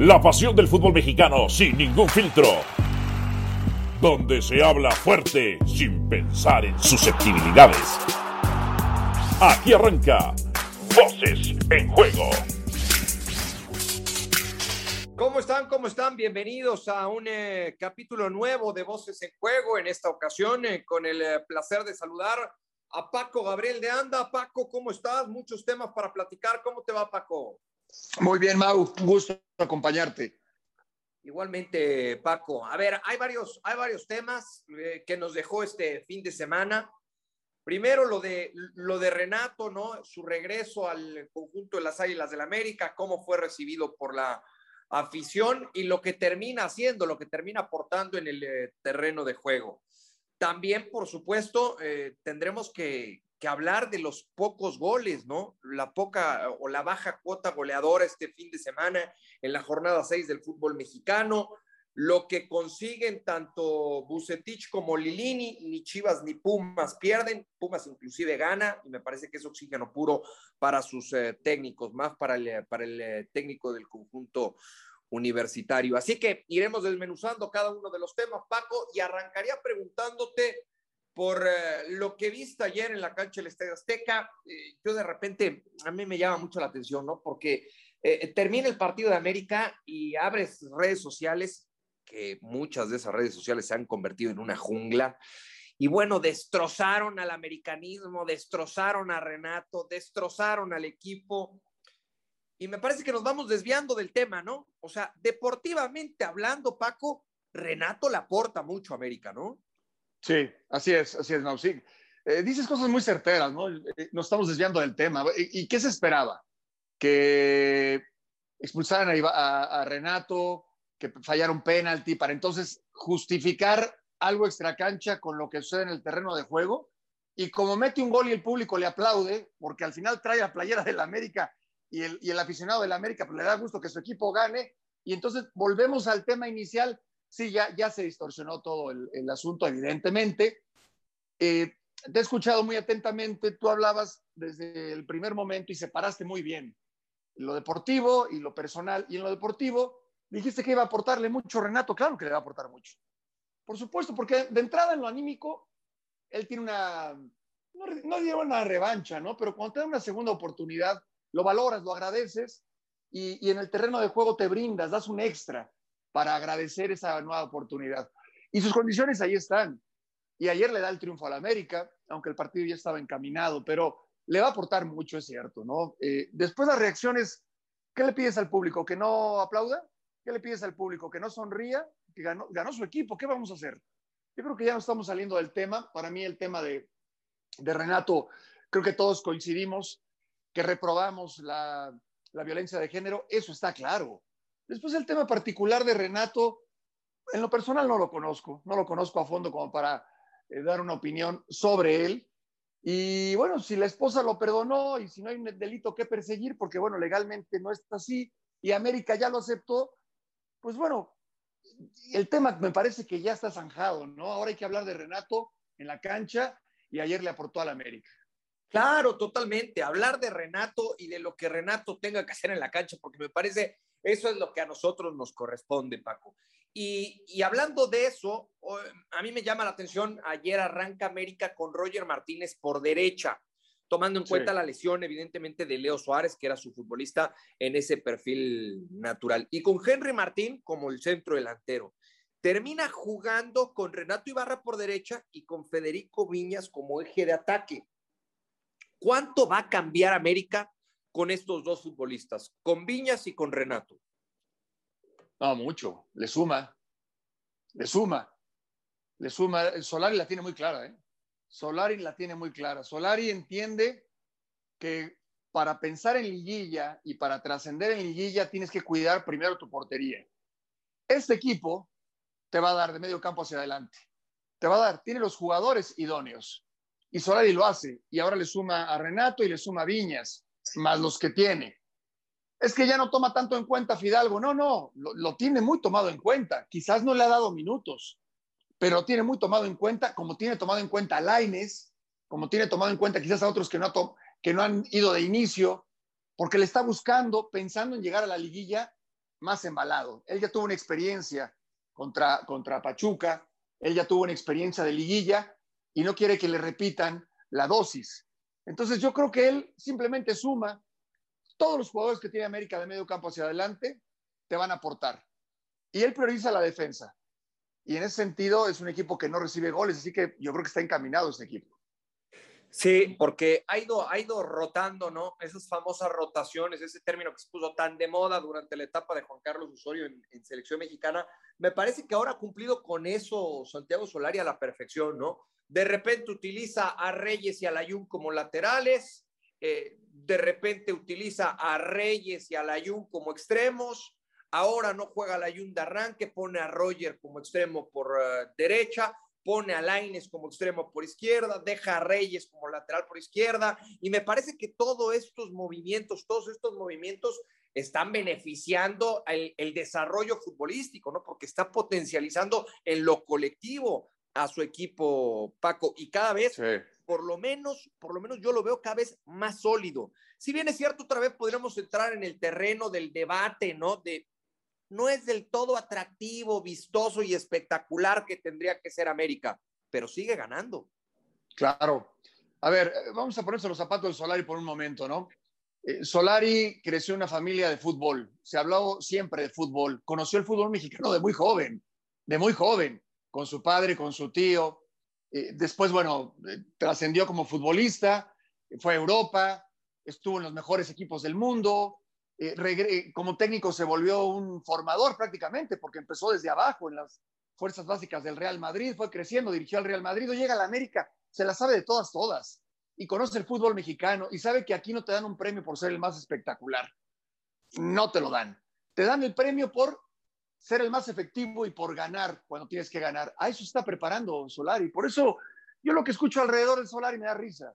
La pasión del fútbol mexicano sin ningún filtro. Donde se habla fuerte sin pensar en susceptibilidades. Aquí arranca Voces en Juego. ¿Cómo están? ¿Cómo están? Bienvenidos a un eh, capítulo nuevo de Voces en Juego. En esta ocasión, eh, con el eh, placer de saludar a Paco Gabriel de Anda. Paco, ¿cómo estás? Muchos temas para platicar. ¿Cómo te va, Paco? Muy bien, Mau. Un gusto acompañarte. Igualmente, Paco. A ver, hay varios, hay varios temas que nos dejó este fin de semana. Primero lo de, lo de Renato, ¿no? Su regreso al conjunto de las Águilas del América, cómo fue recibido por la afición y lo que termina haciendo, lo que termina aportando en el eh, terreno de juego. También, por supuesto, eh, tendremos que, que, hablar de los pocos goles, ¿no? La poca o la baja cuota goleadora este fin de semana en la jornada 6 del fútbol mexicano, lo que consiguen tanto Bucetich como Lilini, ni Chivas ni Pumas pierden, Pumas inclusive gana, y me parece que es oxígeno puro para sus eh, técnicos, más para el, para el eh, técnico del conjunto universitario. Así que iremos desmenuzando cada uno de los temas, Paco, y arrancaría preguntándote por eh, lo que viste ayer en la cancha del Estadio Azteca. Eh, yo de repente, a mí me llama mucho la atención, ¿no? Porque eh, termina el partido de América y abres redes sociales, que muchas de esas redes sociales se han convertido en una jungla. Y bueno, destrozaron al americanismo, destrozaron a Renato, destrozaron al equipo y me parece que nos vamos desviando del tema, ¿no? O sea, deportivamente hablando, Paco, Renato le aporta mucho a América, ¿no? Sí, así es, así es, no. Eh, dices cosas muy certeras, ¿no? Eh, nos estamos desviando del tema. ¿Y, qué se esperaba? Que expulsaran a, a, Renato, que fallara un penalti, para entonces justificar algo extracancha con lo que sucede en el terreno de juego. Y como mete un gol y el público le aplaude, porque al final trae la playera del América y el, y el aficionado del América pues, le da gusto que su equipo gane. Y entonces volvemos al tema inicial. Sí, ya, ya se distorsionó todo el, asunto, evidentemente. Eh, te he escuchado muy atentamente. Tú hablabas desde el primer momento y separaste muy bien lo deportivo y lo personal. Y en lo deportivo dijiste que iba a aportarle mucho Renato. Claro que le va a aportar mucho. Por supuesto, porque de entrada en lo anímico, él tiene una, no, no una revancha, ¿no? Pero cuando te da una segunda oportunidad, lo valoras, lo agradeces y, en el terreno de juego te brindas, das un extra para agradecer esa nueva oportunidad. Y sus condiciones ahí están. Y ayer le da el triunfo a la América, aunque el partido ya estaba encaminado, pero le va a aportar mucho, es cierto, ¿no? Eh, después las reacciones, ¿qué le pides al público? ¿Que no aplauda? ¿Qué le pides al público? ¿Que no sonría? ¿Que ganó, su equipo? ¿Qué vamos a hacer? Yo creo que ya no estamos saliendo del tema. Para mí el tema de, Renato, creo que todos coincidimos que reprobamos la violencia de género, eso está claro. Después el tema particular de Renato, en lo personal no lo conozco, no lo conozco a fondo como para eh, dar una opinión sobre él. Y bueno, si la esposa lo perdonó y si no hay un delito que perseguir, porque bueno, legalmente no está así y América ya lo aceptó, pues bueno, el tema me parece que ya está zanjado, ¿no? Ahora hay que hablar de Renato en la cancha y ayer le aportó a la América. Claro, totalmente. Hablar de Renato y de lo que Renato tenga que hacer en la cancha, porque me parece eso es lo que a nosotros nos corresponde, Paco. Y, hablando de eso, a mí me llama la atención, ayer arranca América con Roger Martínez por derecha, tomando en cuenta la lesión evidentemente de Leo Suárez, que era su futbolista en ese perfil natural, y con Henry Martín como el centro delantero. Termina jugando con Renato Ibarra por derecha y con Federico Viñas como eje de ataque. ¿Cuánto va a cambiar América con estos dos futbolistas, con Viñas y con Renato? No, mucho. Le suma. Le suma. Le suma. Solari la tiene muy clara, ¿eh? Solari la tiene muy clara. Solari entiende que para pensar en liguilla y para trascender en liguilla tienes que cuidar primero tu portería. Este equipo te va a dar de medio campo hacia adelante. Te va a dar, tiene los jugadores idóneos y Solari lo hace. Y ahora le suma a Renato y le suma a Viñas, más los que tiene. Es que ya no toma tanto en cuenta Fidalgo. No, no, lo, tiene muy tomado en cuenta. Quizás no le ha dado minutos, pero tiene muy tomado en cuenta, como tiene tomado en cuenta a Laines, como tiene tomado en cuenta quizás a otros que no, que no han ido de inicio, porque le está buscando, pensando en llegar a la liguilla más embalado. Él ya tuvo una experiencia contra, contra Pachuca, él ya tuvo una experiencia de liguilla y no quiere que le repitan la dosis. Entonces yo creo que él simplemente suma todos los jugadores que tiene América de medio campo hacia adelante, te van a aportar. Y él prioriza la defensa. Y en ese sentido es un equipo que no recibe goles, así que yo creo que está encaminado ese equipo. Sí, porque ha ido, ha ido rotando, ¿no? Esas famosas rotaciones, ese término que se puso tan de moda durante la etapa de Juan Carlos Osorio en, selección mexicana. Me parece que ahora ha cumplido con eso Santiago Solari a la perfección, ¿no? De repente utiliza a Reyes y a Layún como laterales, eh, de repente utiliza a Reyes y a Layún como extremos, ahora no juega Layún de arranque, pone a Roger como extremo por eh, derecha, pone a Laines como extremo por izquierda, deja a Reyes como lateral por izquierda, y me parece que todos estos movimientos, todos estos movimientos están beneficiando el, desarrollo futbolístico, ¿no? Porque está potencializando en lo colectivo a su equipo, Paco, y cada vez, por lo menos, por lo menos yo lo veo cada vez más sólido. Si bien es cierto, otra vez podríamos entrar en el terreno del debate, ¿no? De no es del todo atractivo, vistoso y espectacular que tendría que ser América, pero sigue ganando. Claro. A ver, eh, vamos a ponerse los zapatos de Solari por un momento, ¿no? Eh, Solari creció en una familia de fútbol, se habló siempre de fútbol, conoció el fútbol mexicano de muy joven, de muy joven, con su padre, con su tío. Eh, después, bueno, trascendió como futbolista, fue a Europa, estuvo en los mejores equipos del mundo, eh, eh, como técnico se volvió un formador prácticamente, porque empezó desde abajo en las fuerzas básicas del Real Madrid, fue creciendo, dirigió al Real Madrid, llega a la América, se la sabe de todas, todas, y conoce el fútbol mexicano y sabe que aquí no te dan un premio por ser el más espectacular. No te lo dan. Te dan el premio por ser el más efectivo y por ganar cuando tienes que ganar. A eso está preparando Solari. Por eso yo lo que escucho alrededor de Solari me da risa.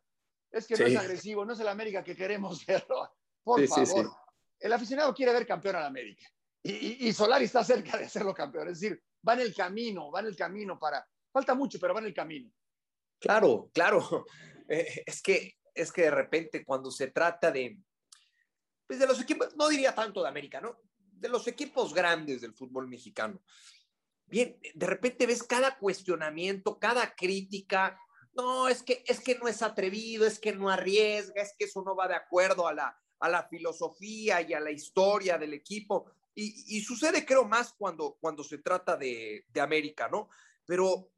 Es que no es agresivo, no es el América que queremos verlo. Por favor el aficionado quiere ver campeón al América. Y, Solari está cerca de hacerlo campeón. Es decir, va en el camino, va en el camino para. Falta mucho, pero va en el camino. Claro, claro. Eh, es, que, es que de repente cuando se trata de. Pues de los equipos, no diría tanto de América, ¿no? De los equipos grandes del fútbol mexicano. Bien, de repente ves cada cuestionamiento, cada crítica. No, es que, es que no es atrevido, es que no arriesga, es que eso no va de acuerdo a la, a la filosofía y a la historia del equipo. Y, sucede, creo, más cuando, cuando se trata de, América, ¿no? Pero,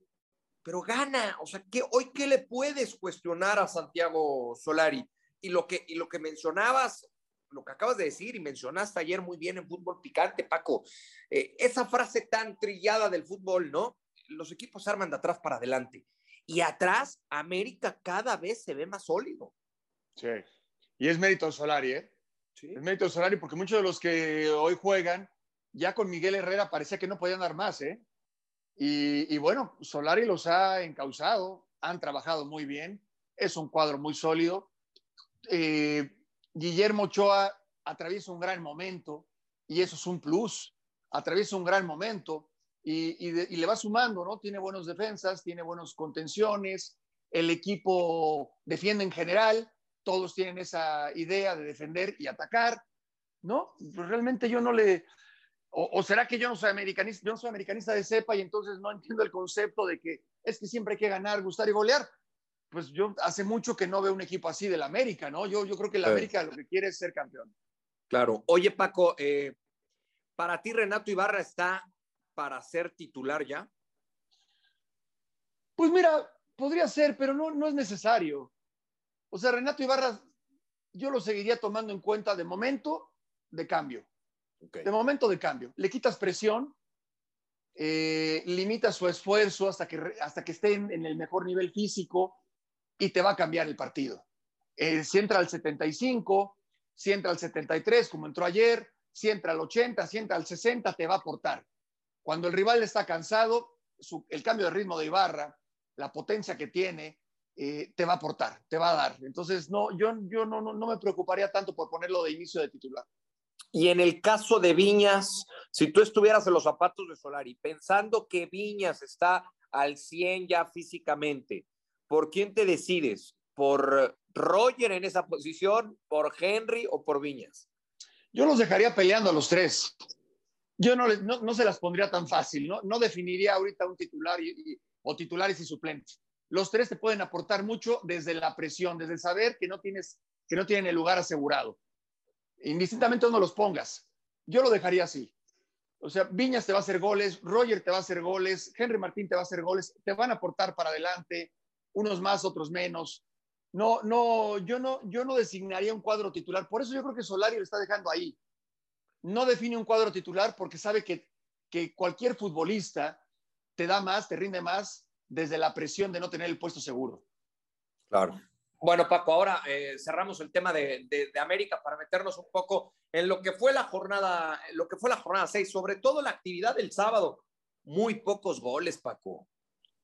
pero gana, o sea, ¿qué, hoy qué le puedes cuestionar a Santiago Solari? Y lo que, y lo que mencionabas, lo que acabas de decir y mencionaste ayer muy bien en Fútbol Picante, Paco, eh, esa frase tan trillada del fútbol, ¿no? Los equipos arman de atrás para adelante. Y atrás, América cada vez se ve más sólido. Sí. Y es mérito Solari, ¿eh? Es mérito Solari porque muchos de los que hoy juegan, ya con Miguel Herrera parecía que no podían dar más, ¿eh? Y, bueno, Solari los ha encausado, han trabajado muy bien, es un cuadro muy sólido. Eh, Guillermo Ochoa atraviesa un gran momento y eso es un plus, atraviesa un gran momento y, y le va sumando, ¿no? Tiene buenas defensas, tiene buenas contenciones, el equipo defiende en general todos tienen esa idea de defender y atacar, ¿no? Pues realmente yo no le... O, será que yo no soy americanista, yo no soy americanista de cepa y entonces no entiendo el concepto de que es que siempre hay que ganar, gustar y golear. Pues yo hace mucho que no veo un equipo así del América, ¿no? Yo, yo creo que el América lo que quiere es ser campeón. Claro. Oye, Paco, eh, ¿para ti Renato Ibarra está para ser titular ya? Pues mira, podría ser, pero no, no es necesario. O sea, Renato Ibarra, yo lo seguiría tomando en cuenta de momento de cambio. De momento de cambio. Le quitas presión, eh, limita su esfuerzo hasta que, hasta que esté en, el mejor nivel físico y te va a cambiar el partido. Eh, si entra al 75, si entra al 73, como entró ayer, si entra al 80, si entra al 60, te va a aportar. Cuando el rival está cansado, el cambio de ritmo de Ibarra, la potencia que tiene, eh, te va a aportar, te va a dar. Entonces, no, yo, yo no, no, me preocuparía tanto por ponerlo de inicio de titular. Y en el caso de Viñas, si tú estuvieras en los zapatos de Solari, pensando que Viñas está al 100 ya físicamente, ¿por quién te decides? ¿Por Roger en esa posición, por Henry o por Viñas? Yo los dejaría peleando a los tres. yo no, no, no, se las pondría tan fácil, ¿no? No definiría ahorita un titular y, o titulares y suplentes. Los tres te pueden aportar mucho desde la presión, desde saber que no tienes, que no tienen el lugar asegurado. Indistintamente no los pongas. Yo lo dejaría así. O sea, Viñas te va a hacer goles, Roger te va a hacer goles, Henry Martín te va a hacer goles, te van a aportar para adelante, unos más, otros menos. No, no, yo no, yo no designaría un cuadro titular. Por eso yo creo que Solari lo está dejando ahí. No define un cuadro titular porque sabe que, que cualquier futbolista te da más, te rinde más desde la presión de no tener el puesto seguro. Claro. Bueno, Paco, ahora eh, cerramos el tema de, de, América para meternos un poco en lo que fue la jornada, lo que fue la jornada 6, sobre todo la actividad del sábado. Muy pocos goles, Paco.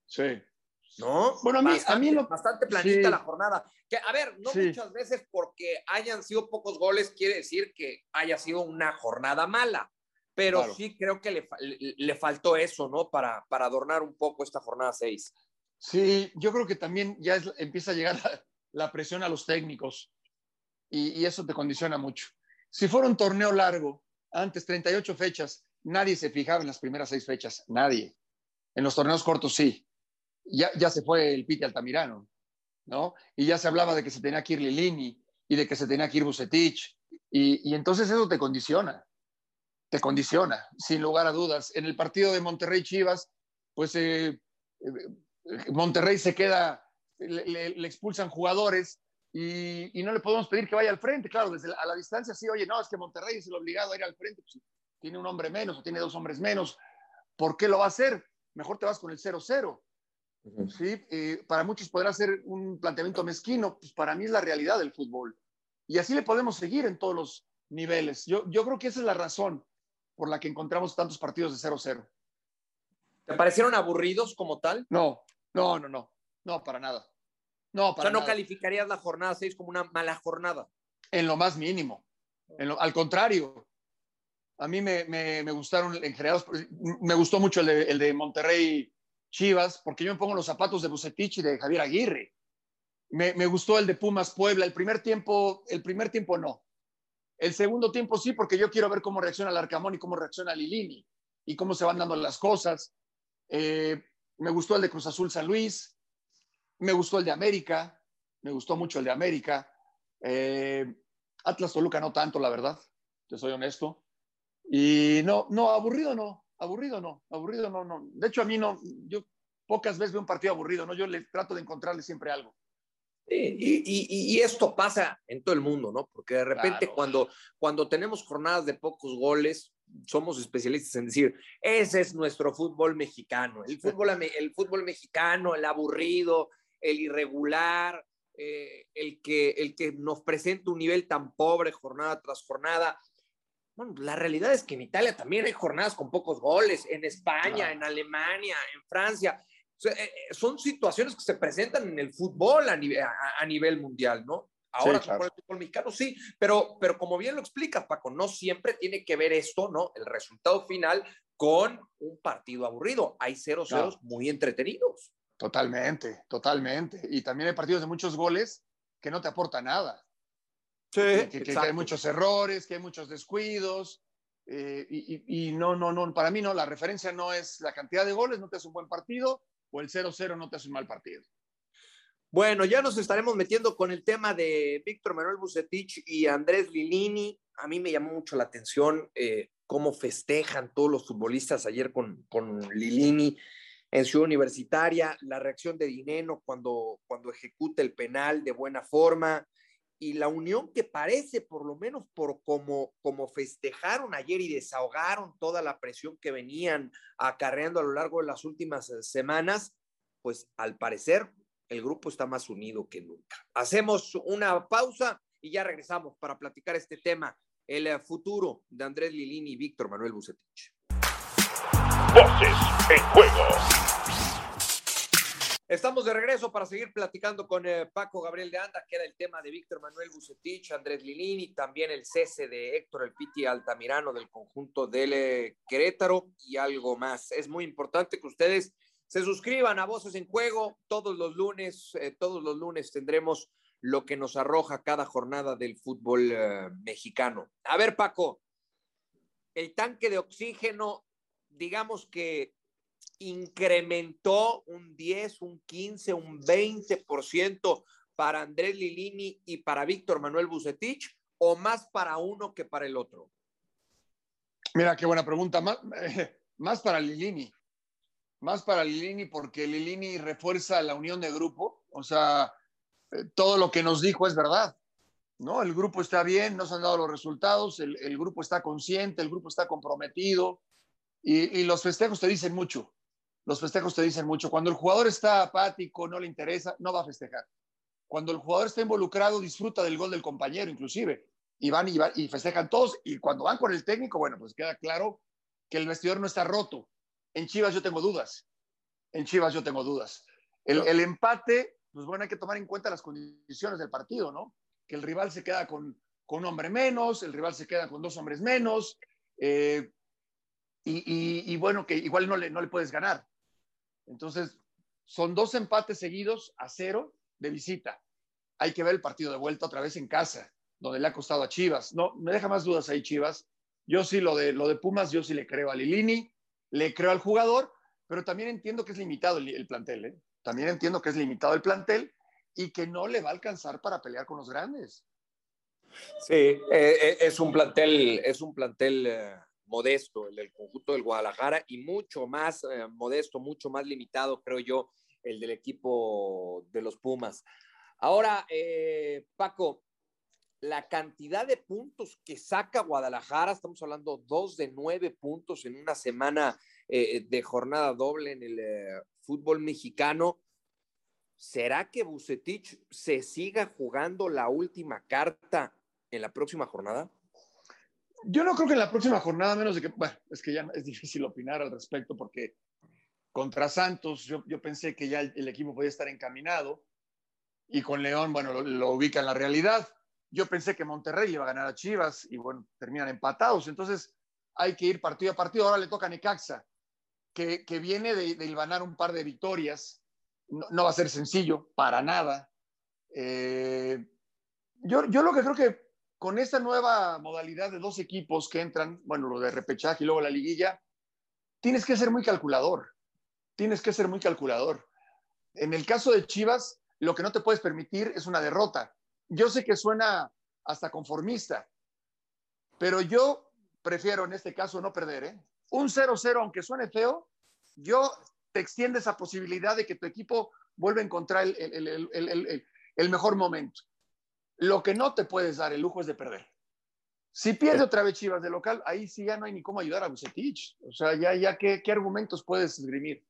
Sí. ¿No? Bueno, a mí, bastante, a mí lo... bastante planita la jornada. Que, a ver, no sí. muchas veces porque hayan sido pocos goles quiere decir que haya sido una jornada mala, pero claro. sí creo que le, le, faltó eso, ¿no? Para, para adornar un poco esta jornada 6. Sí, yo creo que también ya es, empieza a llegar la, la, presión a los técnicos y, y eso te condiciona mucho. Si fuera un torneo largo, antes 38 fechas, nadie se fijaba en las primeras seis fechas, nadie. En los torneos cortos sí. Ya, ya se fue el Piti Altamirano, ¿no? Y ya se hablaba de que se tenía que ir Lilini y de que se tenía que ir Bucetich. Y, y entonces eso te condiciona, te condiciona, sin lugar a dudas. En el partido de Monterrey Chivas, pues eh, Monterrey se queda, le, le, le expulsan jugadores y, y, no le podemos pedir que vaya al frente. Claro, desde la, a la distancia sí, oye, no, es que Monterrey es el obligado a ir al frente, pues, tiene un hombre menos o tiene dos hombres menos. ¿Por qué lo va a hacer? Mejor te vas con el 0-0. Uh -huh. ¿sí? Eh, para muchos podrá ser un planteamiento mezquino, pues para mí es la realidad del fútbol. Y así le podemos seguir en todos los niveles. Yo, yo creo que esa es la razón por la que encontramos tantos partidos de 0-0. ¿Te parecieron aburridos como tal? No, no, no, no, no, para nada. No, para o sea, no nada. calificarías la jornada 6 como una mala jornada. En lo más mínimo. En lo, al contrario, a mí me, me, me, gustaron en general, me gustó mucho el de, el de, Monterrey Chivas, porque yo me pongo los zapatos de Bucetich y de Javier Aguirre. Me, me, gustó el de Pumas Puebla. El primer tiempo, el primer tiempo no. El segundo tiempo sí, porque yo quiero ver cómo reacciona el Arcamón y cómo reacciona Lilini y cómo se van dando las cosas. Eh, me gustó el de Cruz Azul San Luis. Me gustó el de América. Me gustó mucho el de América. Eh, Atlas Toluca no tanto, la verdad. Te soy honesto. Y no, no, aburrido no, aburrido no, aburrido no, no. De hecho, a mí no, yo pocas veces veo un partido aburrido, ¿no? Yo le trato de encontrarle siempre algo. Y, y, y, esto pasa en todo el mundo, ¿no? Porque de repente claro. cuando, cuando tenemos jornadas de pocos goles, somos especialistas en decir, ese es nuestro fútbol mexicano, el fútbol, el fútbol mexicano, el aburrido, el irregular, eh, el, que, el que nos presenta un nivel tan pobre jornada tras jornada. Bueno, la realidad es que en Italia también hay jornadas con pocos goles, en España, claro. en Alemania, en Francia. Sea, eh, son situaciones que se presentan en el fútbol a nivel, a, a nivel mundial, ¿no? Ahora sí, claro. el fútbol mexicano sí, pero, pero como bien lo explicas, Paco, no siempre tiene que ver esto, ¿no? El resultado final con un partido aburrido. Hay ceros ceros muy entretenidos. Totalmente, totalmente. Y también hay partidos de muchos goles que no te aportan nada. Sí, que, que, que, hay muchos errores, que hay muchos descuidos. Eh, y, y, y, no, no, no, para mí no, la referencia no es la cantidad de goles, no te hace un buen partido, o el 0-0 no te hace un mal partido. Bueno, ya nos estaremos metiendo con el tema de Víctor Manuel Bucetich y Andrés Lilini. A mí me llamó mucho la atención eh, cómo festejan todos los futbolistas ayer con, con Lilini en Ciudad Universitaria, la reacción de Dineno cuando, cuando ejecuta el penal de buena forma y la unión que parece, por lo menos por como, como festejaron ayer y desahogaron toda la presión que venían acarreando a lo largo de las últimas eh, semanas, pues al parecer el grupo está más unido que nunca. Hacemos una pausa y ya regresamos para platicar este tema, el eh, futuro de Andrés Lilini y Víctor Manuel Bucetich. Voces en juego. Estamos de regreso para seguir platicando con eh, Paco Gabriel de Anda, que era el tema de Víctor Manuel Bucetich, Andrés Lilini, también el cese de Héctor El Piti Altamirano del conjunto del eh, Querétaro y algo más. Es muy importante que ustedes se suscriban a Voces en Juego todos los lunes. Eh, todos los lunes tendremos lo que nos arroja cada jornada del fútbol mexicano. A ver, Paco, el tanque de oxígeno, digamos que incrementó un 10, un 15, un 20% para Andrés Lilini y para Víctor Manuel Bucetich o más para uno que para el otro? Mira, qué buena pregunta. Más, más para Lilini. Más para Lilini porque Lilini refuerza la unión de grupo. O sea, eh, todo lo que nos dijo es verdad. ¿no? El grupo está bien, no se han dado los resultados, el, el grupo está consciente, el grupo está comprometido y, y, los festejos te dicen mucho. Los festejos te dicen mucho. Cuando el jugador está apático, no le interesa, no va a festejar. Cuando el jugador está involucrado, disfruta del gol del compañero, inclusive. Y van y, van, y festejan todos. Y cuando van con el técnico, bueno, pues queda claro que el vestidor no está roto. En Chivas yo tengo dudas. En Chivas yo tengo dudas. El, el empate, pues bueno, hay que tomar en cuenta las condiciones del partido, ¿no? que el rival se queda con, con un hombre menos, el rival se queda con dos hombres menos, eh, y, y, y, bueno, que igual no le, no le puedes ganar. Entonces, son dos empates seguidos a cero de visita. Hay que ver el partido de vuelta otra vez en casa, donde le ha costado a Chivas. No, me deja más dudas ahí Chivas. Yo sí, lo de, lo de Pumas, yo sí le creo a Lilini, le creo al jugador, pero también entiendo que es limitado el, el plantel. ¿eh? También entiendo que es limitado el plantel y que no le va a alcanzar para pelear con los grandes. Sí, eh, es un plantel, es un plantel eh, modesto el del conjunto del Guadalajara y mucho más eh, modesto, mucho más limitado, creo yo, el del equipo de los Pumas. Ahora, eh, Paco, la cantidad de puntos que saca Guadalajara, estamos hablando dos de nueve puntos en una semana eh, de jornada doble en el fútbol mexicano. ¿Será que Bucetich se siga jugando la última carta en la próxima jornada? Yo no creo que en la próxima jornada, menos de que, bueno, es que ya es difícil opinar al respecto porque contra Santos yo, yo pensé que ya el, equipo podía estar encaminado y con León, bueno, lo, ubica en la realidad. Yo pensé que Monterrey iba a ganar a Chivas y bueno, terminan empatados. Entonces hay que ir partido a partido. Ahora le toca a Necaxa, que, que viene de, de un par de victorias no, no va a ser sencillo, para nada. Eh, yo, yo lo que creo que con esta nueva modalidad de dos equipos que entran, bueno, lo de repechaje y luego la liguilla, tienes que ser muy calculador. Tienes que ser muy calculador. En el caso de Chivas, lo que no te puedes permitir es una derrota. Yo sé que suena hasta conformista, pero yo prefiero en este caso no perder. ¿eh? Un 0-0, aunque suene feo, yo te extiende esa posibilidad de que tu equipo vuelva a encontrar el, mejor momento. Lo que no te puedes dar el lujo es de perder. Si pierde otra vez Chivas de local, ahí sí ya no hay ni cómo ayudar a Bucetich. O sea, ya, ya ¿qué, qué argumentos puedes esgrimir?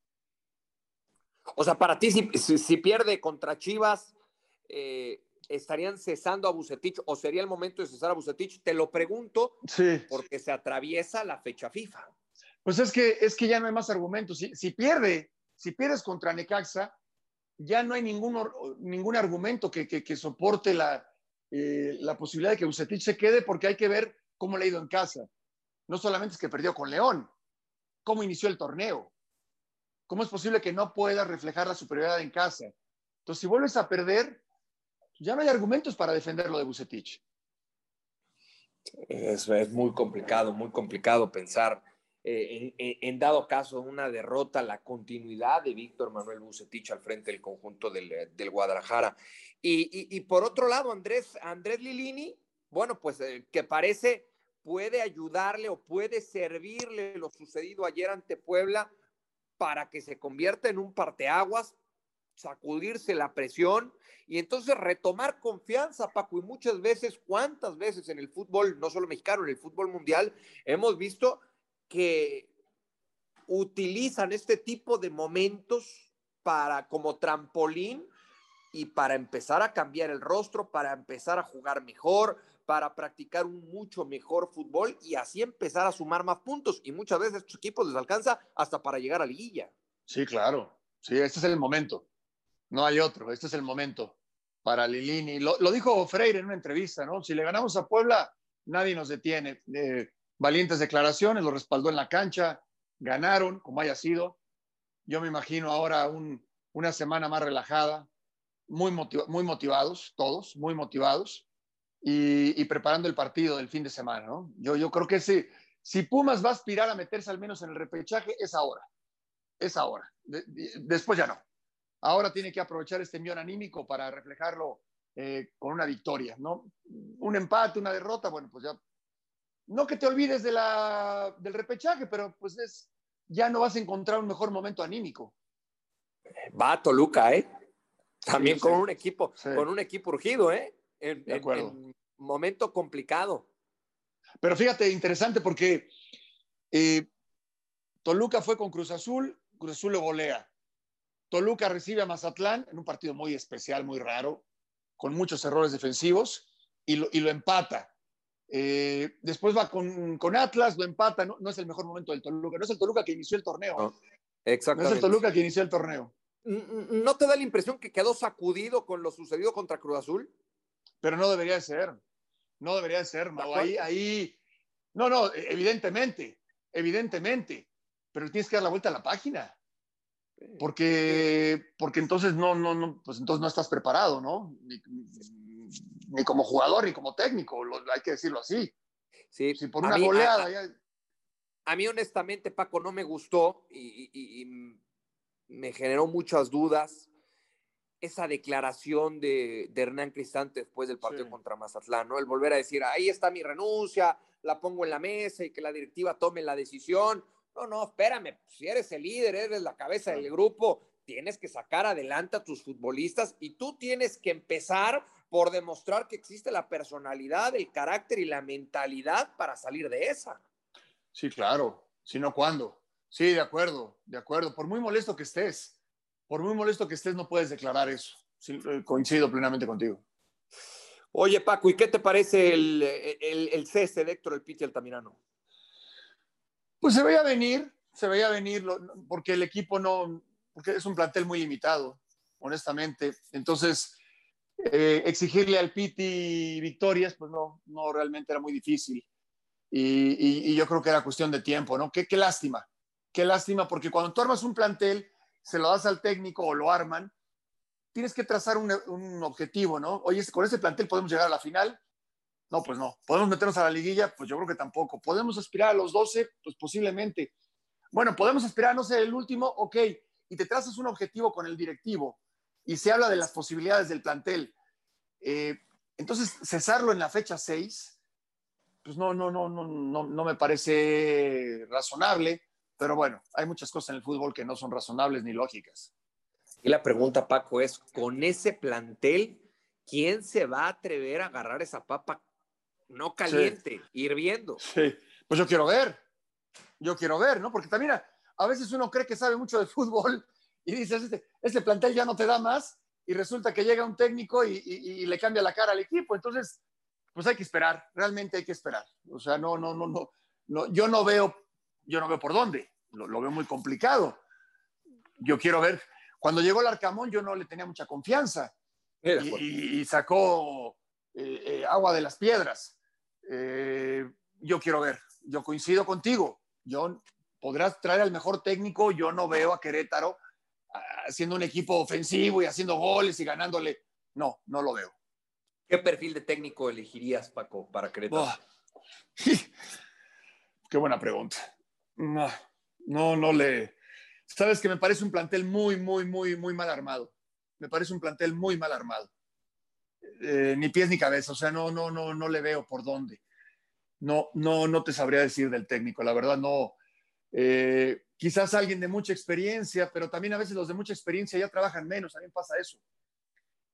O sea, para ti, si, si, si pierde contra Chivas, eh, ¿estarían cesando a Bucetich o sería el momento de cesar a Bucetich? Te lo pregunto sí. porque se atraviesa la fecha FIFA. Pues es que, es que ya no hay más argumentos. Si, si pierde, si pierdes contra Necaxa, ya no hay ningún, ningún argumento que, que, que soporte la, eh, la posibilidad de que Bucetich se quede porque hay que ver cómo le ha ido en casa. No solamente es que perdió con León, cómo inició el torneo. ¿Cómo es posible que no pueda reflejar la superioridad en casa? Entonces, si vuelves a perder, ya no hay argumentos para defenderlo de Bucetich. Es, es muy complicado, muy complicado pensar eh, en, en, dado caso una derrota, la continuidad de Víctor Manuel Bucetich al frente del conjunto del, del Guadalajara. Y, y, y, por otro lado, Andrés, Andrés Lilini, bueno, pues eh, que parece puede ayudarle o puede servirle lo sucedido ayer ante Puebla para que se convierta en un parteaguas, sacudirse la presión y entonces retomar confianza, Paco. Y muchas veces, cuántas veces en el fútbol, no solo mexicano, en el fútbol mundial, hemos visto que utilizan este tipo de momentos para como trampolín y para empezar a cambiar el rostro, para empezar a jugar mejor, para practicar un mucho mejor fútbol y así empezar a sumar más puntos. Y muchas veces estos equipos les alcanza hasta para llegar a liguilla. Sí, claro. Sí, este es el momento. No hay otro. Este es el momento para Lilini. Lo, dijo Freire en una entrevista, ¿no? Si le ganamos a Puebla, nadie nos detiene. Eh, valientes declaraciones, lo respaldó en la cancha, ganaron, como haya sido. Yo me imagino ahora un, una semana más relajada, muy, muy motivados, todos, muy motivados, y, preparando el partido del fin de semana. ¿no? Yo, yo creo que ese, Si Pumas va a aspirar a meterse al menos en el repechaje, es ahora. Es ahora. después ya no. Ahora tiene que aprovechar este envión anímico para reflejarlo eh, con una victoria, ¿no? Un empate, una derrota, bueno, pues ya. No que te olvides de la, del repechaje, pero pues es, ya no vas a encontrar un mejor momento anímico. Va a Toluca, ¿eh? También con un equipo, con un equipo urgido, ¿eh? En, en, momento complicado. Pero fíjate, interesante porque eh, Toluca fue con Cruz Azul, Cruz Azul lo golea. Toluca recibe a Mazatlán en un partido muy especial, muy raro, con muchos errores defensivos y lo, y lo empata. Eh, después va con, con, Atlas, lo empata, no, no, es el mejor momento del Toluca, no es el Toluca que inició el torneo. No, exactamente. No es el Toluca que inició el torneo. ¿No te da la impresión que quedó sacudido con lo sucedido contra Cruz Azul? Pero no debería de ser. No debería de ser, Mau. Ahí, ahí. No, no, evidentemente, evidentemente. Pero tienes que dar la vuelta a la página. Porque, porque entonces no, no, no, pues entonces no estás preparado, ¿no? Ni, ni como jugador ni como técnico, lo, hay que decirlo así. Sí, si por una mí, goleada a, ya... a, mí honestamente, Paco, no me gustó y, y, y me generó muchas dudas esa declaración de, de Hernán Cristante después del partido sí. contra Mazatlán, ¿no? El volver a decir, ahí está mi renuncia, la pongo en la mesa y que la directiva tome la decisión. No, no, espérame, si eres el líder, eres la cabeza del grupo, tienes que sacar adelante a tus futbolistas y tú tienes que empezar por demostrar que existe la personalidad, el carácter y la mentalidad para salir de esa. Sí, claro, si no, ¿cuándo? Sí, de acuerdo, de acuerdo. Por muy molesto que estés, por muy molesto que estés, no puedes declarar eso. Sí, coincido plenamente contigo. Oye, Paco, ¿y qué te parece el, el, el cese de Héctor el Piti Altamirano? Pues se veía venir, se veía venir, porque el equipo no, porque es un plantel muy limitado, honestamente. Entonces, eh, exigirle al Piti victorias, pues no, no realmente era muy difícil. Y, yo creo que era cuestión de tiempo, ¿no? Qué, lástima, qué lástima, porque cuando tú armas un plantel, se lo das al técnico o lo arman, tienes que trazar un, un objetivo, ¿no? Oye, con ese plantel podemos llegar a la final. No, pues no. ¿Podemos meternos a la liguilla? Pues yo creo que tampoco. ¿Podemos aspirar a los 12? Pues posiblemente. Bueno, ¿podemos aspirar a no ser el último? Ok. Y te trazas un objetivo con el directivo y se habla de las posibilidades del plantel. Eh, entonces, cesarlo en la fecha 6, pues no, no, no, no, no, no me parece razonable. Pero bueno, hay muchas cosas en el fútbol que no son razonables ni lógicas. Y la pregunta, Paco, es, con ese plantel, ¿quién se va a atrever a agarrar esa papa no caliente, sí. hirviendo? Sí, pues yo quiero ver, yo quiero ver, ¿no? Porque también a, a veces uno cree que sabe mucho de fútbol y dices, este, este, plantel ya no te da más y resulta que llega un técnico y, y, y, le cambia la cara al equipo. Entonces, pues hay que esperar, realmente hay que esperar. O sea, no, no, no, no, no yo no veo, yo no veo por dónde, lo, lo veo muy complicado. Yo quiero ver, cuando llegó el Arcamón yo no le tenía mucha confianza y, y, sacó eh, eh, agua de las piedras. Eh, yo quiero ver, yo coincido contigo, yo podrás traer al mejor técnico, yo no veo a Querétaro haciendo un equipo ofensivo y haciendo goles y ganándole. No, no lo veo. ¿Qué perfil de técnico elegirías, Paco, para Querétaro? Oh. Qué buena pregunta. No, no, no le. Sabes que me parece un plantel muy, muy, muy, muy mal armado. Me parece un plantel muy mal armado. Eh, ni pies ni cabeza, o sea, no, no, no, no le veo por dónde. No, no, no te sabría decir del técnico, la verdad no. Eh, quizás alguien de mucha experiencia, pero también a veces los de mucha experiencia ya trabajan menos, también pasa eso.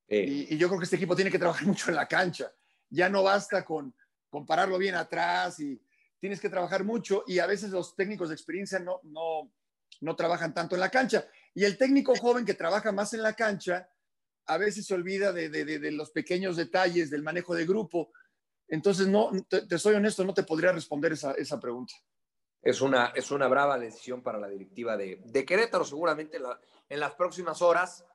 Y, y, yo creo que este equipo tiene que trabajar mucho en la cancha. Ya no basta con, con pararlo bien atrás y tienes que trabajar mucho y a veces los técnicos de experiencia no, no, no trabajan tanto en la cancha. Y el técnico joven que trabaja más en la cancha, a veces se olvida de, de, de, de los pequeños detalles del manejo de grupo. Entonces, no, te, te, soy honesto, no te podría responder esa, esa pregunta. Es una, es una brava decisión para la directiva de, de Querétaro. Seguramente la, en las próximas horas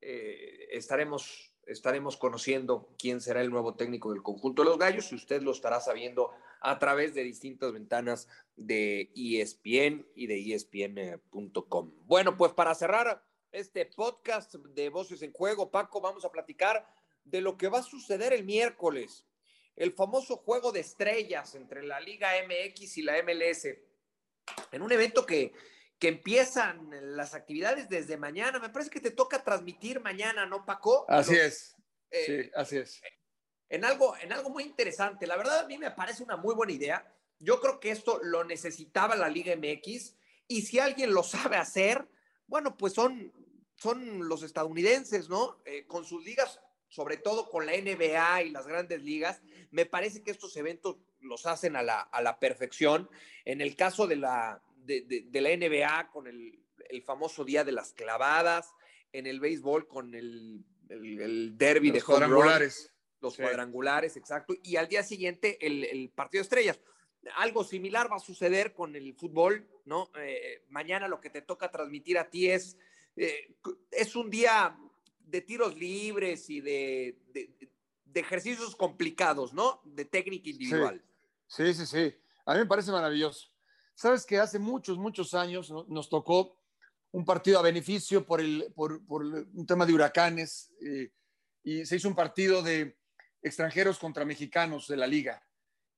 eh, estaremos, estaremos conociendo quién será el nuevo técnico del conjunto de los gallos y usted lo estará sabiendo a través de distintas ventanas de ESPN y de ESPN.com. Bueno, pues para cerrar este podcast de Voces en Juego, Paco, vamos a platicar de lo que va a suceder el miércoles. el famoso juego de estrellas entre la Liga MX y la MLS, en un evento que, que empiezan las actividades desde mañana. Me parece que te toca transmitir mañana, ¿no, Paco? Así es. sí, eh, así es. En algo, en algo muy interesante. La verdad, a mí me parece una muy buena idea. Yo creo que esto lo necesitaba la Liga MX y si alguien lo sabe hacer, bueno, pues son, son los estadounidenses, ¿no? Eh, con sus ligas, sobre todo con la NBA y las grandes ligas, me parece que estos eventos los hacen a la, a la perfección. En el caso de la, de, de, la NBA, con el, el, famoso Día de las Clavadas, en el béisbol, con el, el, el derby de cuadrangulares. los cuadrangulares, exacto. Y al día siguiente, el, partido de estrellas. Algo similar va a suceder con el fútbol, ¿no? Eh, mañana lo que te toca transmitir a ti es, eh, es un día de tiros libres y de, de, ejercicios complicados, ¿no? De técnica individual. Sí, sí, sí. A mí me parece maravilloso. Sabes que hace muchos, muchos años nos tocó un partido a beneficio por, el, por, por un tema de huracanes eh, y se hizo un partido de extranjeros contra mexicanos de la liga.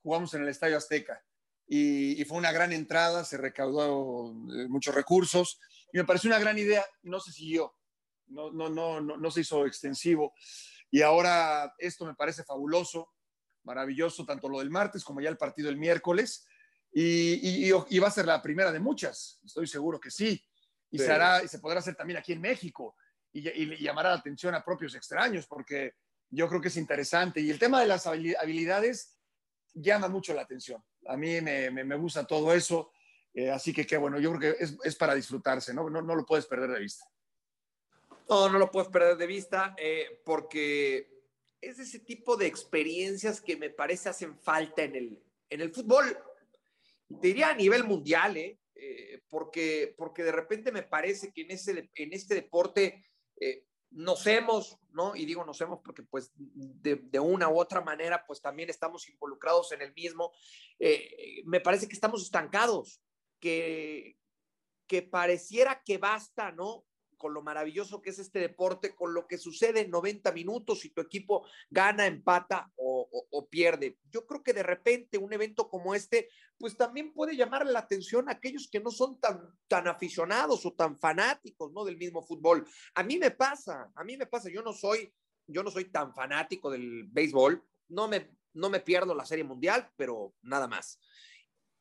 Jugamos en el Estadio Azteca y, fue una gran entrada, se recaudó eh, muchos recursos y me pareció una gran idea no se siguió, no, no, no, no, no se hizo extensivo. Y ahora esto me parece fabuloso, maravilloso, tanto lo del martes como ya el partido el miércoles. Y, y, y, va a ser la primera de muchas, estoy seguro que sí. Y, sí. Se, hará, y se podrá hacer también aquí en México y, y, llamará la atención a propios extraños, porque yo creo que es interesante. Y el tema de las habilidades llama mucho la atención. A mí me, me, me gusta todo eso. Eh, así que qué bueno, yo creo que es, es para disfrutarse, ¿no? ¿no? No lo puedes perder de vista. No, no lo puedes perder de vista eh, porque es ese tipo de experiencias que me parece hacen falta en el, en el fútbol. Te diría a nivel mundial, ¿eh? Eh, porque, porque de repente me parece que en, ese, en este deporte eh, nos hemos, ¿no? Y digo nos hemos porque pues de, de, una u otra manera pues también estamos involucrados en el mismo. Eh, me parece que estamos estancados, que, que pareciera que basta, ¿no? Con lo maravilloso que es este deporte, con lo que sucede en 90 minutos y tu equipo gana, empata o, o, o, pierde. Yo creo que de repente un evento como este, pues también puede llamar la atención a aquellos que no son tan, tan aficionados o tan fanáticos, ¿no? Del mismo fútbol. A mí me pasa, a mí me pasa, yo no soy, yo no soy tan fanático del béisbol, no me, no me pierdo la serie mundial, pero nada más.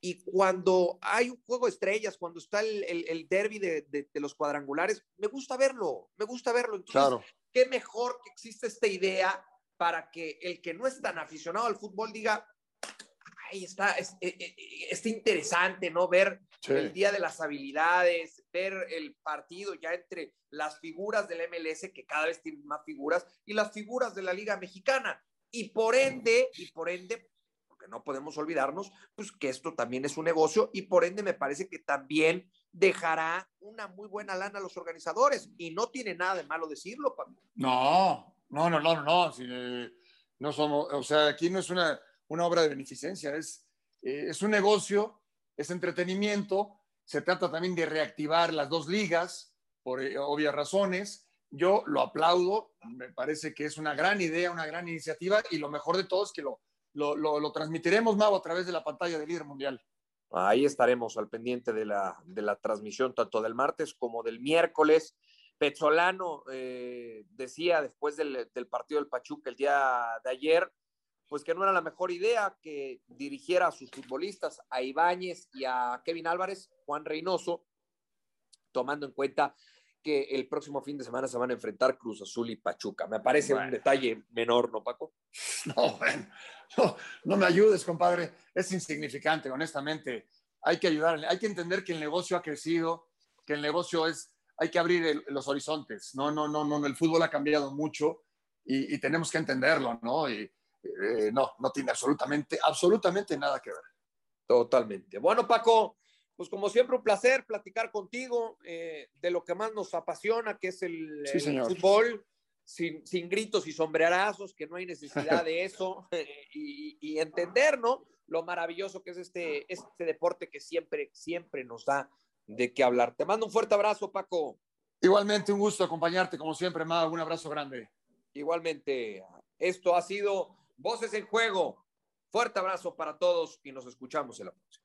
Y cuando hay un juego de estrellas, cuando está el, el, el derby de, de, de, los cuadrangulares, me gusta verlo, me gusta verlo. Entonces, claro. qué mejor que existe esta idea para que el que no es tan aficionado al fútbol diga, ahí está, es, es, es, es interesante, ¿no? Ver sí. el Día de las Habilidades, ver el partido ya entre las figuras del MLS, que cada vez tienen más figuras, y las figuras de la Liga Mexicana. Y por ende, y por ende, no podemos olvidarnos, pues que esto también es un negocio y por ende me parece que también dejará una muy buena lana a los organizadores y no tiene nada de malo decirlo, Pablo. No, no, no, no, no, eh, no somos, o sea, aquí no es una, una obra de beneficencia, es, eh, es un negocio, es entretenimiento, se trata también de reactivar las dos ligas por eh, obvias razones. Yo lo aplaudo, me parece que es una gran idea, una gran iniciativa y lo mejor de todo es que lo, lo, lo, transmitiremos, Mau, a través de la pantalla del líder mundial. Ahí estaremos al pendiente de la, de la transmisión tanto del martes como del miércoles. Pezzolano eh, decía después del, del, partido del Pachuca el día de ayer, pues que no era la mejor idea que dirigiera a sus futbolistas, a Ibáñez y a Kevin Álvarez, Juan Reynoso, tomando en cuenta que el próximo fin de semana se van a enfrentar Cruz Azul y Pachuca. Me parece bueno. un detalle menor, ¿no, Paco? No, bueno, no, no, me ayudes, compadre. Es insignificante, honestamente. Hay que ayudarle, hay que entender que el negocio ha crecido, que el negocio es, hay que abrir el, los horizontes. No, no, no, no, el fútbol ha cambiado mucho y, y tenemos que entenderlo, ¿no? Y eh, no, no tiene absolutamente, absolutamente nada que ver. Totalmente. Bueno, Paco, pues como siempre un placer platicar contigo eh, de lo que más nos apasiona, que es el, sí, el fútbol, sin, sin, gritos y sombrerazos, que no hay necesidad de eso, y, y, entender, ¿no? Lo maravilloso que es este, este deporte que siempre, siempre nos da de qué hablar. Te mando un fuerte abrazo, Paco. Igualmente, un gusto acompañarte, como siempre, Mago. Un abrazo grande. Igualmente, esto ha sido Voces en Juego Fuerte abrazo para todos y nos escuchamos en la próxima.